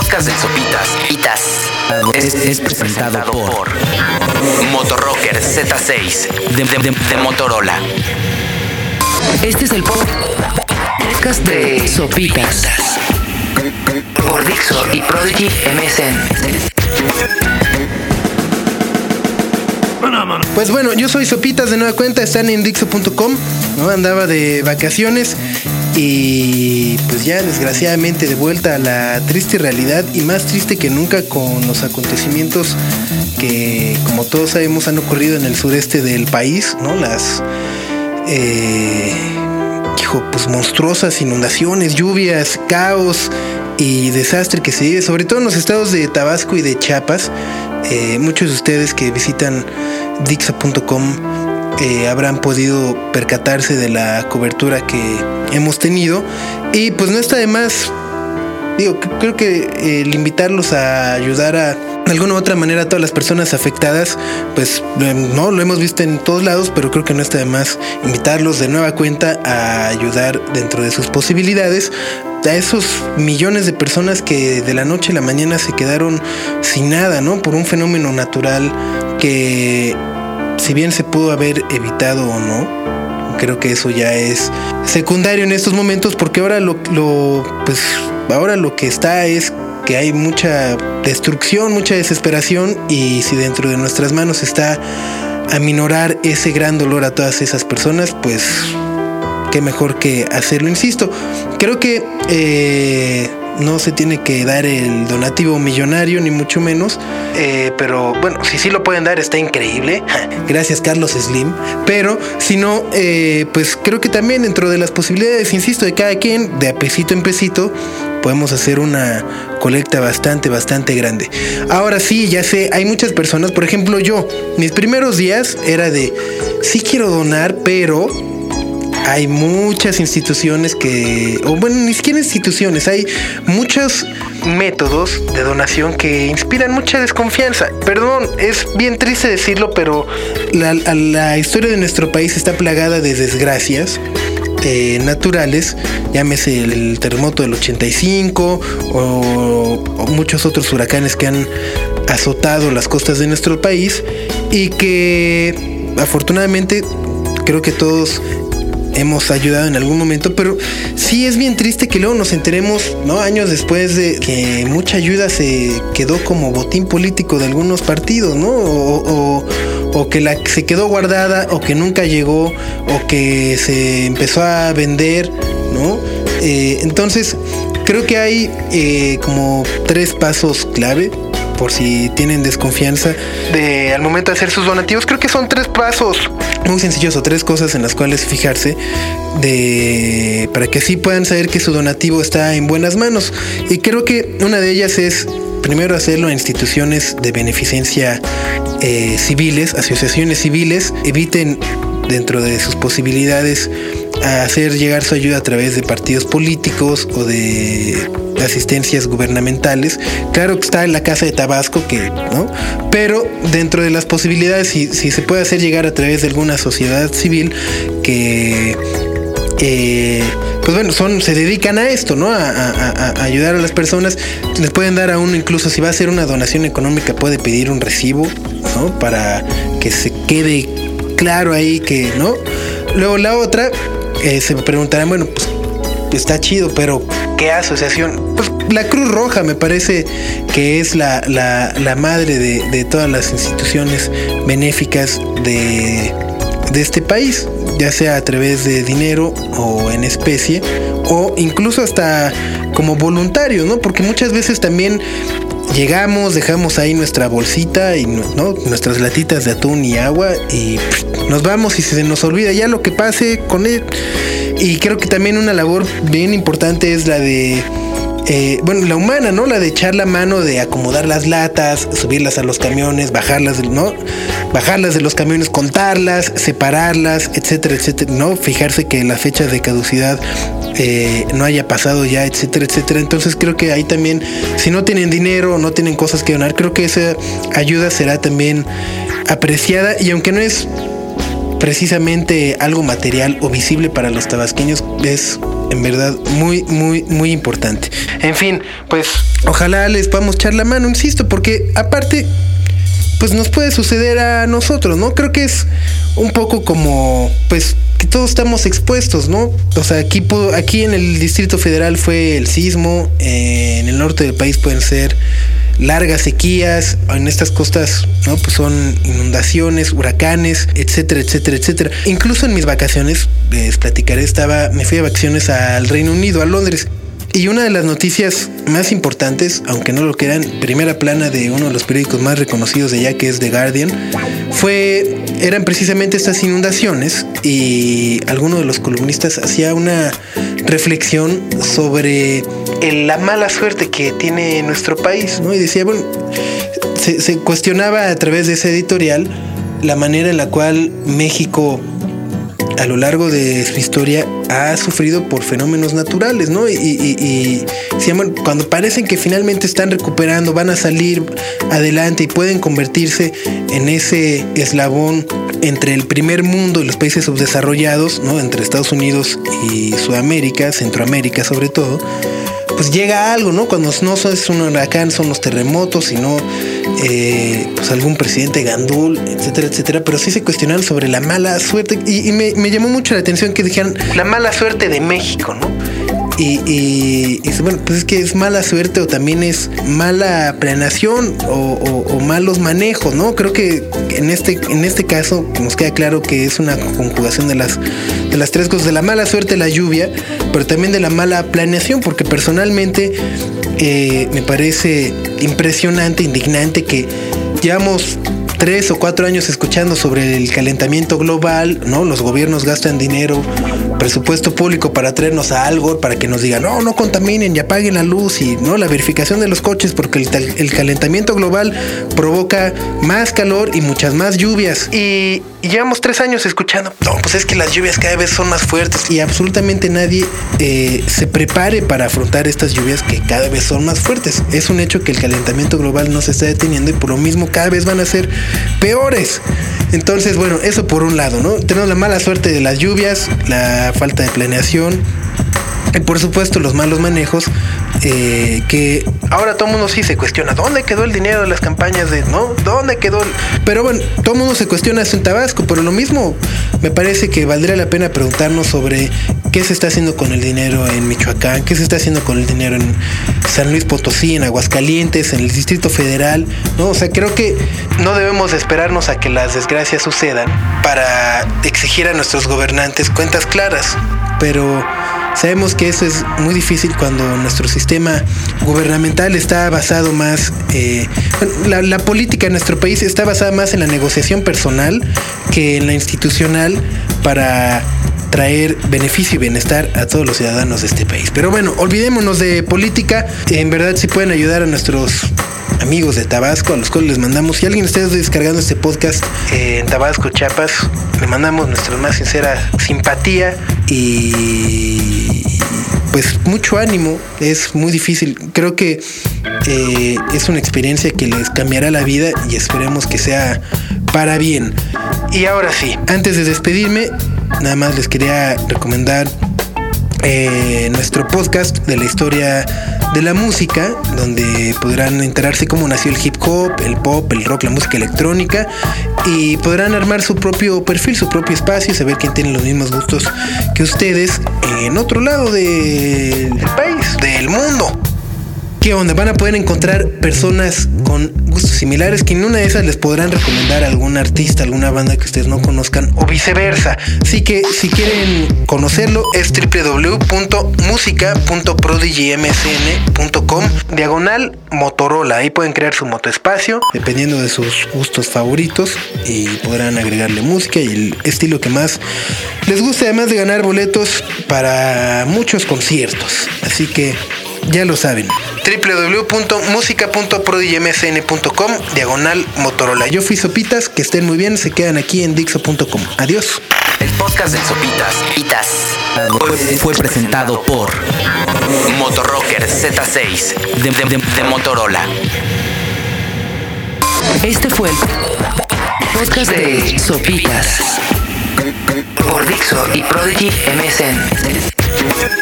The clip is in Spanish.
podcast de Sopitas Pitas es, es presentado por Motorrocker Z6 de, de- de Motorola. Este es el podcast de Sopitas Por Dixo y Prodigy MSN. Pues bueno, yo soy Sopitas de nueva cuenta, están en Dixo.com, ¿no? Andaba de vacaciones y pues ya desgraciadamente de vuelta a la triste realidad y más triste que nunca con los acontecimientos que como todos sabemos han ocurrido en el sureste del país, ¿no? Las eh, hijo, pues monstruosas inundaciones, lluvias, caos y desastre que se vive, sobre todo en los estados de Tabasco y de Chiapas. Eh, muchos de ustedes que visitan Dixa.com habrán podido percatarse de la cobertura que hemos tenido. Y pues no está de más, digo, creo que el invitarlos a ayudar a alguna u otra manera a todas las personas afectadas, pues eh, no lo hemos visto en todos lados, pero creo que no está de más invitarlos de nueva cuenta a ayudar dentro de sus posibilidades a esos millones de personas que de la noche a la mañana se quedaron sin nada, ¿no? Por un fenómeno natural que si bien se pudo haber evitado o no, creo que eso ya es secundario en estos momentos porque ahora lo, pues ahora lo que está es que hay mucha destrucción, mucha desesperación y si dentro de nuestras manos está aminorar ese gran dolor a todas esas personas, pues qué mejor que hacerlo, insisto. Creo que eh, no se tiene que dar el donativo millonario, ni mucho menos. Eh, pero bueno, si sí lo pueden dar, está increíble. Gracias, Carlos Slim. Pero si no, eh, pues creo que también dentro de las posibilidades, insisto, de cada quien, de a pesito en pesito, podemos hacer una colecta bastante, bastante grande. Ahora sí, ya sé, hay muchas personas, por ejemplo yo, mis primeros días era de, sí quiero donar, pero hay muchas instituciones que, o bueno, ni siquiera instituciones, hay muchos métodos de donación que inspiran mucha desconfianza. Perdón, es bien triste decirlo, pero la, historia de nuestro país está plagada de desgracias. eh, naturales, llámese el terremoto del 85 o, o muchos otros huracanes que han azotado las costas de nuestro país y que afortunadamente creo que todos hemos ayudado en algún momento, pero sí es bien triste que luego nos enteremos, ¿no? Años después de que mucha ayuda se quedó como botín político de algunos partidos, ¿no? O, o- o que la se quedó guardada, o que nunca llegó, o que se empezó a vender, ¿no? Eh, entonces, creo que hay eh, como tres pasos clave por si tienen desconfianza de al momento de hacer sus donativos. Creo que son tres pasos muy sencillos o tres cosas en las cuales fijarse de para que así puedan saber que su donativo está en buenas manos. Y creo que una de ellas es primero hacerlo en instituciones de beneficencia eh, civiles, asociaciones civiles, eviten dentro de sus posibilidades a hacer llegar su ayuda a través de partidos políticos o de asistencias gubernamentales. Claro que está en la casa de Tabasco, que, ¿no? Pero dentro de las posibilidades, si, si se puede hacer llegar a través de alguna sociedad civil que eh, pues bueno, son, se dedican a esto, ¿no? A, ayudar a las personas. Les pueden dar a uno, incluso si va a hacer una donación económica, puede pedir un recibo, ¿no? Para que se quede claro ahí que, ¿no? Luego la otra, eh, se preguntarán, bueno, pues está chido, pero ¿qué asociación? Pues la Cruz Roja me parece que es la, la- la madre de, de todas las instituciones benéficas de, de este país, ya sea a través de dinero o en especie, o incluso hasta como voluntarios, ¿no? Porque muchas veces también llegamos, dejamos ahí nuestra bolsita y ¿no? nuestras latitas de atún y agua y nos vamos y se nos olvida ya lo que pase con él. Y creo que también una labor bien importante es la de eh, bueno, la humana, ¿no? La de echar la mano de acomodar las latas, subirlas a los camiones, bajarlas, ¿no? Bajarlas de los camiones, contarlas, separarlas, etcétera, etcétera, ¿no? Fijarse que la fecha de caducidad eh, no haya pasado ya, etcétera, etcétera. Entonces creo que ahí también, si no tienen dinero o no tienen cosas que donar, creo que esa ayuda será también apreciada y aunque no es precisamente algo material o visible para los tabasqueños es en verdad muy, muy, muy importante. En fin, pues ojalá les podamos echar la mano, insisto, porque aparte, pues nos puede suceder a nosotros, ¿no? Creo que es un poco como, pues, que todos estamos expuestos, ¿no? O sea, aquí, aquí en el Distrito Federal fue el sismo, eh, en el norte del país pueden ser largas sequías, en estas costas, ¿no? Pues son inundaciones, huracanes, etcétera, etcétera, etcétera. Incluso en mis vacaciones, les platicaré, estaba, me fui de vacaciones al Reino Unido, a Londres. Y una de las noticias más importantes, aunque no lo quieran, primera plana de uno de los periódicos más reconocidos de allá, que es The Guardian, fue, eran precisamente estas inundaciones y alguno de los columnistas hacía una reflexión sobre la mala suerte que tiene nuestro país, ¿no? Y decía, bueno, se, se cuestionaba a través de ese editorial la manera en la cual México a lo largo de su historia ha sufrido por fenómenos naturales, ¿no? Y, cuando parecen que finalmente están recuperando, van a salir adelante y pueden convertirse en ese eslabón entre el primer mundo y los países subdesarrollados, ¿no? Entre Estados Unidos y Sudamérica, Centroamérica sobre todo, pues llega algo, ¿no? Cuando no es un huracán, son los terremotos, sino eh, pues algún presidente gandul, etcétera, etcétera. Pero sí se cuestionaron sobre la mala suerte. Y, me, me, llamó mucho la atención que dijeran la mala suerte de México, ¿no? Y, bueno, pues es que es mala suerte o también es mala planeación o, malos manejos, ¿no? Creo que en este, en este caso nos queda claro que es una conjugación de las, de las tres cosas, de la mala suerte, la lluvia, pero también de la mala planeación, porque personalmente eh, me parece impresionante, indignante que llevamos tres o cuatro años escuchando sobre el calentamiento global, ¿no? Los gobiernos gastan dinero, presupuesto público para traernos a algo, para que nos digan, no, no contaminen y apaguen la luz y no la verificación de los coches, porque el, calentamiento global provoca más calor y muchas más lluvias. Y, llevamos tres años escuchando, no, pues es que las lluvias cada vez son más fuertes y absolutamente nadie eh, se prepare para afrontar estas lluvias que cada vez son más fuertes. Es un hecho que el calentamiento global no se está deteniendo y por lo mismo cada vez van a ser peores. Entonces, bueno, eso por un lado, ¿no? Tenemos la mala suerte de las lluvias, la falta de planeación y por supuesto los malos manejos eh, que ahora todo el mundo sí se cuestiona, ¿dónde quedó el dinero de las campañas de, no? ¿Dónde quedó? Pero bueno, todo el mundo se cuestiona eso en Tabasco, pero lo mismo me parece que valdría la pena preguntarnos sobre qué se está haciendo con el dinero en Michoacán, qué se está haciendo con el dinero en San Luis Potosí, en Aguascalientes, en el Distrito Federal, ¿no? O sea, creo que no debemos esperarnos a que las desgracias sucedan para exigir a nuestros gobernantes cuentas claras, pero Sabemos que eso es muy difícil cuando nuestro sistema gubernamental está basado más, eh, la, política en nuestro país está basada más en la negociación personal que en la institucional para traer beneficio y bienestar a todos los ciudadanos de este país. Pero bueno, olvidémonos de política. En verdad si pueden ayudar a nuestros amigos de Tabasco, a los cuales les mandamos. Si alguien está descargando este podcast en Tabasco, Chiapas, le mandamos nuestra más sincera simpatía y pues mucho ánimo. Es muy difícil. Creo que eh, es una experiencia que les cambiará la vida y esperemos que sea para bien. Y ahora sí, antes de despedirme, nada más les quería recomendar eh, nuestro podcast de la historia de la música, donde podrán enterarse cómo nació el hip hop, el pop, el rock, la música electrónica y podrán armar su propio perfil, su propio espacio, saber quién tiene los mismos gustos que ustedes en otro lado del país, del mundo. ¿Qué? Van a poder encontrar personas con gustos similares que en una de esas les podrán recomendar algún artista, alguna banda que ustedes no conozcan o viceversa. Así que si quieren conocerlo es www.musica.prodigymsn.com diagonal Motorola. Ahí pueden crear su motoespacio dependiendo de sus gustos favoritos y podrán agregarle música y el estilo que más les guste además de ganar boletos para muchos conciertos. Así que ya lo saben. www.musica.prodigmsn.com diagonal Motorola. Yo fui Sopitas, que estén muy bien, se quedan aquí en Dixo.com. Adiós. El podcast de Sopitas, Pitas, fue, presentado por Motorrocker Z6 de, Motorola. Este fue el podcast de Sopitas. Por Dixo y Prodigy MSN.